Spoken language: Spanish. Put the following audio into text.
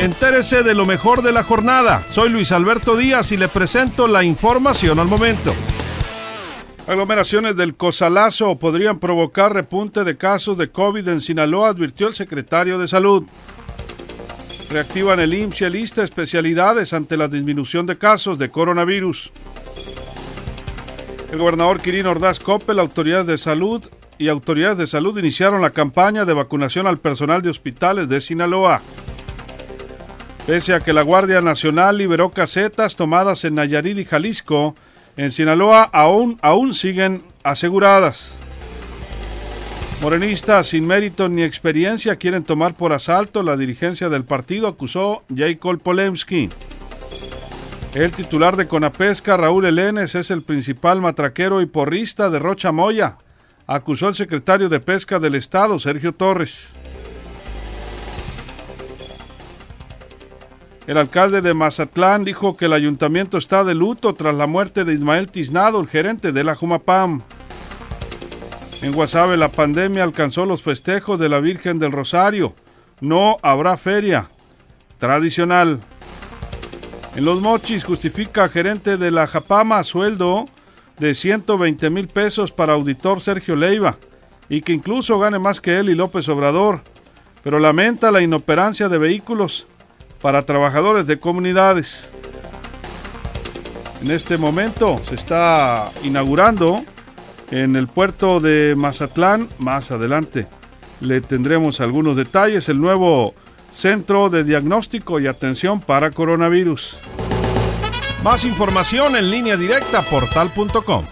Entérese de lo mejor de la jornada. Soy Luis Alberto Díaz y le presento la información al momento. Aglomeraciones del Cosalazo podrían provocar repunte de casos de COVID en Sinaloa, advirtió el secretario de Salud. Reactivan el IMSS y el lista especialidades ante la disminución de casos de coronavirus. El gobernador Quirino Ordaz Coppel, autoridades de salud y autoridades de salud iniciaron la campaña de vacunación al personal de hospitales de Sinaloa. Pese a que la Guardia Nacional liberó casetas tomadas en Nayarit y Jalisco, en Sinaloa aún, aún siguen aseguradas. Morenistas sin mérito ni experiencia quieren tomar por asalto la dirigencia del partido, acusó Jacob Polemski. El titular de Conapesca, Raúl Elenes, es el principal matraquero y porrista de Rocha Moya, acusó el secretario de Pesca del Estado, Sergio Torres. El alcalde de Mazatlán dijo que el ayuntamiento está de luto tras la muerte de Ismael Tiznado, el gerente de la Jumapam. En Guasave la pandemia alcanzó los festejos de la Virgen del Rosario. No habrá feria tradicional. En Los Mochis justifica gerente de la Japama sueldo de 120 mil pesos para auditor Sergio Leiva y que incluso gane más que él y López Obrador, pero lamenta la inoperancia de vehículos para trabajadores de comunidades. En este momento se está inaugurando en el puerto de Mazatlán, más adelante le tendremos algunos detalles, el nuevo Centro de Diagnóstico y Atención para Coronavirus. Más información en línea directa portal.com.